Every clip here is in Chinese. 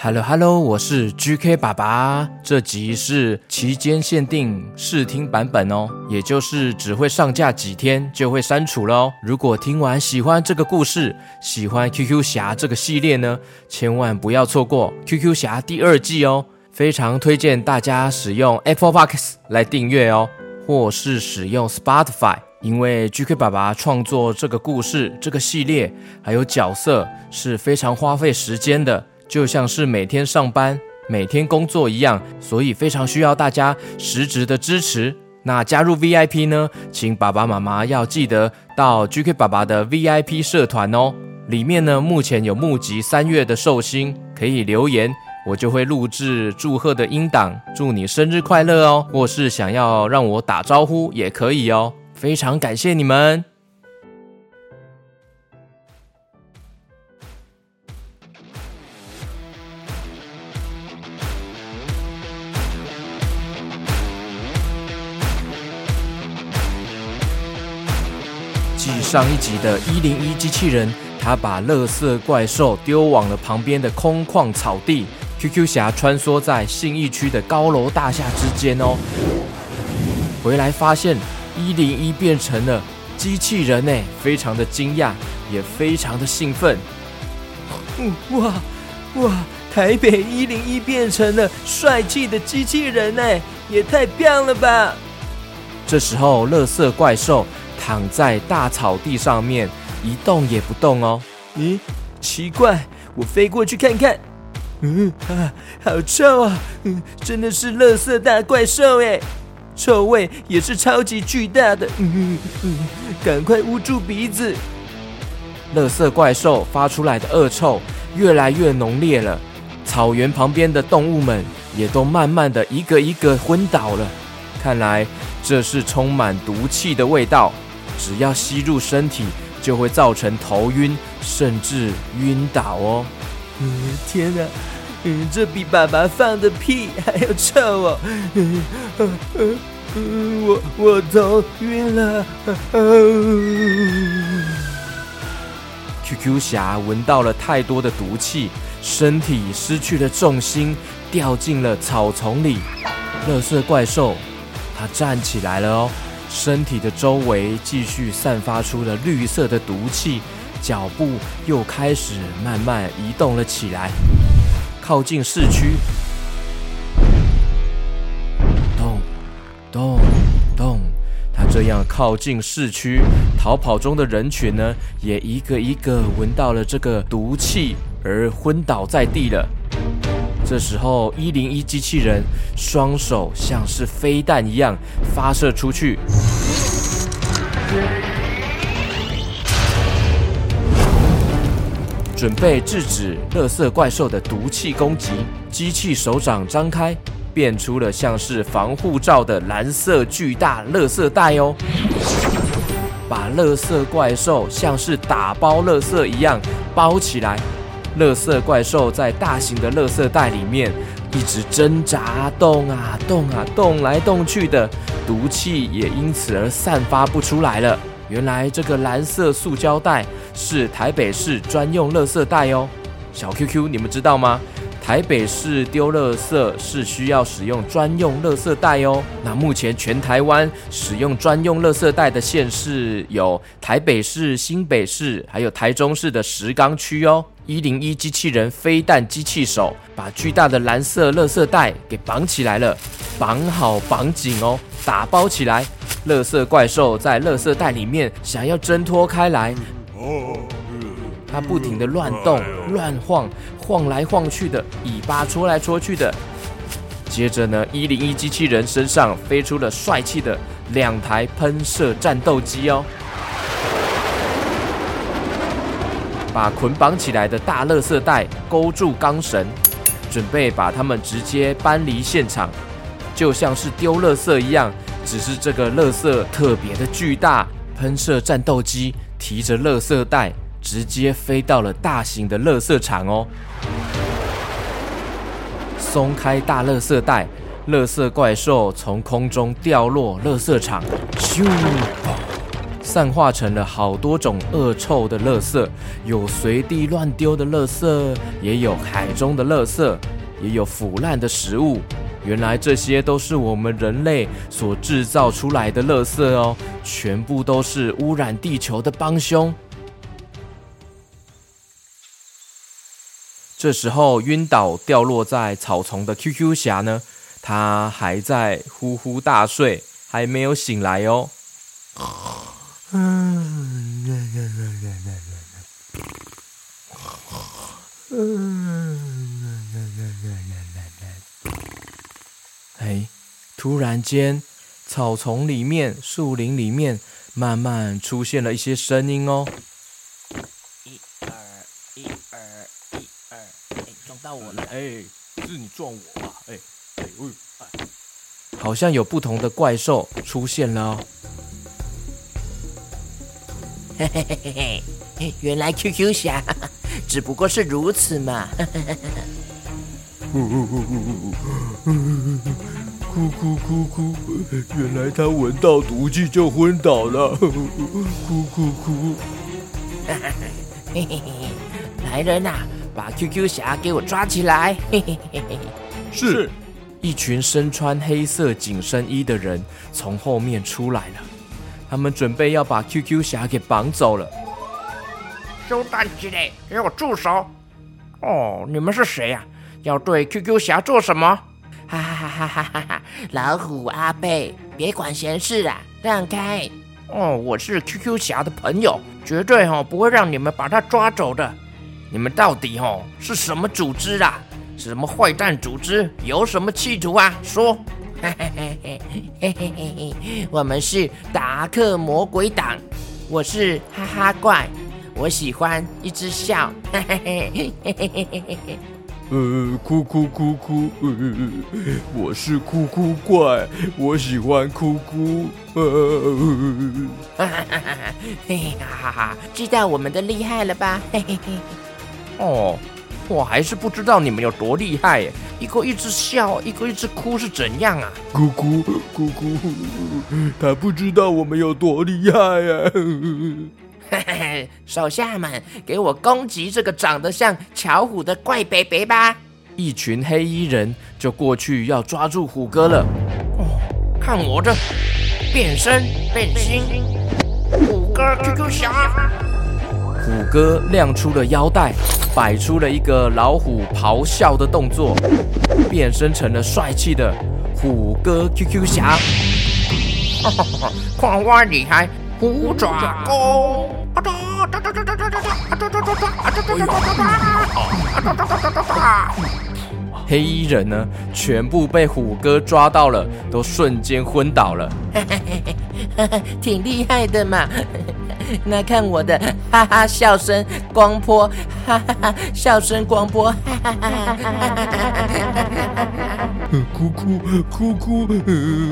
Hello Hello，我是 GK 爸爸。这集是期间限定试听版本哦，也就是只会上架几天就会删除了哦。如果听完喜欢这个故事，喜欢 QQ 侠这个系列呢，千万不要错过 QQ 侠第二季哦。非常推荐大家使用 Apple Podcast 来订阅哦，或是使用 Spotify，因为 GK 爸爸创作这个故事、这个系列还有角色是非常花费时间的。就像是每天上班、每天工作一样，所以非常需要大家实质的支持。那加入 VIP 呢，请爸爸妈妈要记得到 GK 爸爸的 VIP 社团哦。里面呢，目前有募集三月的寿星，可以留言，我就会录制祝贺的音档，祝你生日快乐哦。或是想要让我打招呼也可以哦。非常感谢你们。继上一集的一零一机器人，他把乐色怪兽丢往了旁边的空旷草地。QQ 侠穿梭在信义区的高楼大厦之间哦，回来发现一零一变成了机器人呢，非常的惊讶，也非常的兴奋。哇哇！台北一零一变成了帅气的机器人呢，也太棒了吧！这时候，乐色怪兽。躺在大草地上面一动也不动哦。咦，奇怪，我飞过去看看。嗯啊，好臭啊！嗯，真的是垃圾大怪兽哎，臭味也是超级巨大的。嗯嗯，赶快捂住鼻子。垃圾怪兽发出来的恶臭越来越浓烈了，草原旁边的动物们也都慢慢的一个一个昏倒了。看来这是充满毒气的味道。只要吸入身体，就会造成头晕，甚至晕倒哦。嗯，天哪，嗯，这比爸爸放的屁还要臭哦。嗯嗯嗯，我我头晕了。QQ 侠闻到了太多的毒气，身体失去了重心，掉进了草丛里。乐色怪兽，他站起来了哦。身体的周围继续散发出了绿色的毒气，脚步又开始慢慢移动了起来，靠近市区。咚咚咚，他这样靠近市区，逃跑中的人群呢，也一个一个闻到了这个毒气而昏倒在地了。这时候，一零一机器人双手像是飞弹一样发射出去，准备制止乐色怪兽的毒气攻击。机器手掌张开，变出了像是防护罩的蓝色巨大乐色袋哦，把乐色怪兽像是打包乐色一样包起来。垃圾怪兽在大型的垃圾袋里面一直挣扎，动啊动啊，动来动去的，毒气也因此而散发不出来了。原来这个蓝色塑胶袋是台北市专用垃圾袋哦。小 QQ，你们知道吗？台北市丢垃圾是需要使用专用垃圾袋哦。那目前全台湾使用专用垃圾袋的县市有台北市、新北市，还有台中市的石冈区哦。一零一机器人飞弹机器手把巨大的蓝色垃圾袋给绑起来了，绑好绑紧哦，打包起来。垃圾怪兽在垃圾袋里面想要挣脱开来，它不停地乱动乱晃。晃来晃去的，尾巴戳来戳去的。接着呢，一零一机器人身上飞出了帅气的两台喷射战斗机哦，把捆绑起来的大垃圾袋勾住钢绳，准备把他们直接搬离现场，就像是丢垃圾一样。只是这个垃圾特别的巨大，喷射战斗机提着垃圾袋。直接飞到了大型的垃圾场哦！松开大垃圾袋，垃圾怪兽从空中掉落垃圾场，咻！散化成了好多种恶臭的垃圾，有随地乱丢的垃圾，也有海中的垃圾，也有腐烂的食物。原来这些都是我们人类所制造出来的垃圾哦，全部都是污染地球的帮凶。这时候，晕倒掉落在草丛的 QQ 侠呢，他还在呼呼大睡，还没有醒来哦。哎，突然间，草丛里面、树林里面，慢慢出现了一些声音哦。到我了，哎，是你撞我吧？哎，哎，喂，哎，好像有不同的怪兽出现了哦。嘿嘿嘿嘿嘿，原来 QQ 侠只不过是如此嘛。哭哭哭哭，原来他闻到毒气就昏倒了。哭哭哭。嘿嘿嘿，来人呐！把 QQ 侠给我抓起来！是，一群身穿黑色紧身衣的人从后面出来了，他们准备要把 QQ 侠给绑走了。收弹之类，给我住手！哦，你们是谁呀？要对 QQ 侠做什么？哈哈哈哈哈哈！老虎阿贝，别管闲事啊，让开！哦，我是 QQ 侠的朋友，绝对哈不会让你们把他抓走的。你们到底哦是什么组织啊？什么坏蛋组织？有什么企图啊？说！嘿嘿嘿嘿嘿嘿嘿嘿，我们是达克魔鬼党，我是哈哈怪，我喜欢一直笑。嘿嘿嘿嘿嘿嘿嘿嘿。呃，哭哭哭哭，呃，我是哭哭怪，我喜欢哭哭。呃，哈哈哈哈嘿嘿哈哈，知道我们的厉害了吧？嘿嘿嘿。哦，我还是不知道你们有多厉害耶！一个一直笑，一个一直哭，是怎样啊？哭哭哭哭，他不知道我们有多厉害呀！嘿嘿嘿，手下们，给我攻击这个长得像巧虎的怪北北吧！一群黑衣人就过去要抓住虎哥了。哦，看我这变身变心，虎哥 QQ 侠。虎哥亮出了腰带，摆出了一个老虎咆哮的动作，变身成了帅气的虎哥 QQ 侠。看我厉害，虎爪功！黑衣人呢，全部被虎哥抓到了，都瞬间昏倒了。挺厉害的嘛。那看我的哈哈笑声光波，哈哈哈笑声光波，哈哈哈哈哈哈！哭哭哭哭，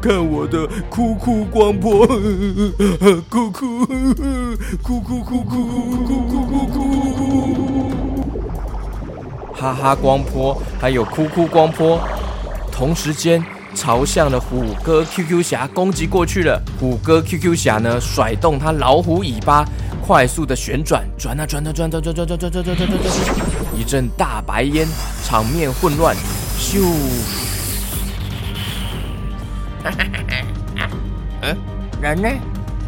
看我的哭哭光波，哭哭哭哭哭哭哭哭哭！哈哈光波还有哭哭光波，同时间。朝向了虎哥 QQ 侠攻击过去了。虎哥 QQ 侠呢，甩动他老虎尾巴，快速的旋转，转啊转啊转转转转转转转转转转转，一阵大白烟，场面混乱。咻！嗯，人呢？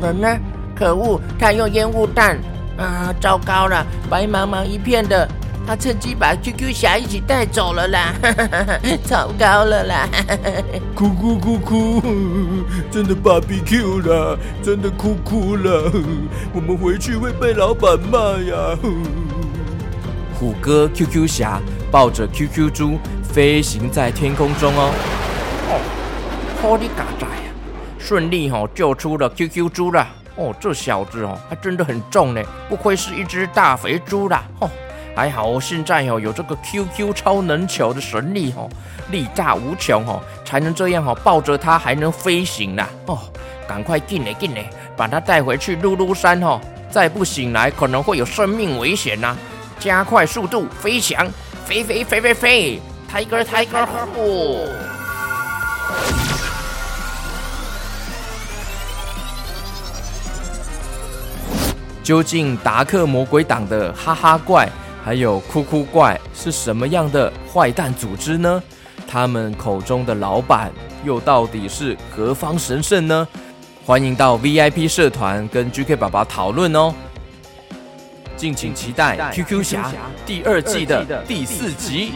人呢？可恶！他用烟雾弹啊！糟糕了，白茫茫一片的。他趁机把 QQ 侠一起带走了啦！糟糕了啦！哭哭哭哭，真的 BBQ 了，真的哭哭了。我们回去会被老板骂呀！虎哥 QQ 侠抱着 QQ 猪飞行在天空中哦。哦，好的嘎仔呀，顺利哈救出了 QQ 猪了。哦，这小子哦还真的很重呢，不愧是一只大肥猪啦。哦。还好，现在哦有这个 QQ 超能球的神力哦，力大无穷哦，才能这样哦抱着它还能飞行呢。哦，赶快进来进来，把它带回去噜噜山哦，再不醒来可能会有生命危险呐，加快速度飞翔，飞飞飞飞飞，Tiger Tiger 哦。究竟达克魔鬼党的哈哈怪还有酷酷怪是什么样的坏蛋组织呢？他们口中的老板又到底是何方神圣呢？欢迎到 VIP 社团跟 GK 爸爸讨论哦。敬请期待《QQ 侠》第二季的第四集。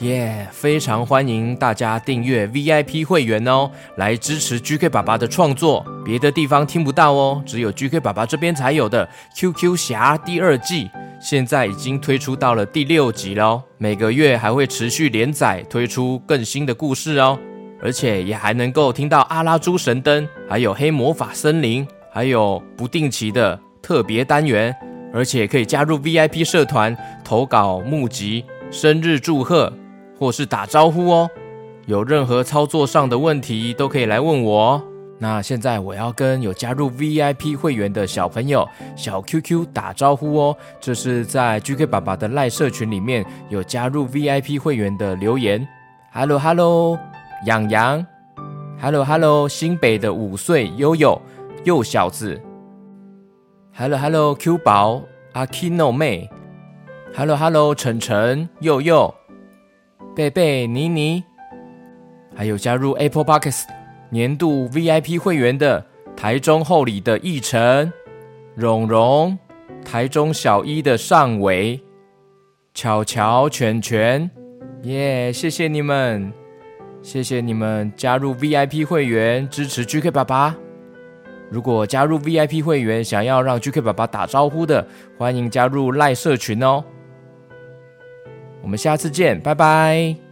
耶非常欢迎大家订阅 VIP 会员哦，来支持 GK 爸爸的创作。别的地方听不到哦，只有 GK 爸爸这边才有的《QQ 侠》第二季，现在已经推出到了第六集喽。每个月还会持续连载，推出更新的故事哦。而且也还能够听到阿拉猪神灯，还有黑魔法森林，还有不定期的特别单元，而且可以加入 VIP 社团投稿募集、生日祝贺或是打招呼哦。有任何操作上的问题都可以来问我哦。那现在我要跟有加入 VIP 会员的小朋友小 QQ 打招呼哦。这是在 GK 爸爸的赖社群里面有加入 VIP 会员的留言。Hello Hello。洋洋，Hello Hello，新北的五岁悠悠幼小子，Hello Hello Q 宝阿 Kino 妹，Hello Hello 晨晨佑佑，贝贝妮妮，还有加入 Apple Podcast 年度 VIP 会员的台中后里的奕晨，蓉蓉，台中小一的尚伟，巧巧全全，耶，谢谢你们。谢谢你们加入 VIP 会员支持 GK 爸爸。如果加入 VIP 会员想要让 GK 爸爸打招呼的，欢迎加入赖社群哦。我们下次见，拜拜。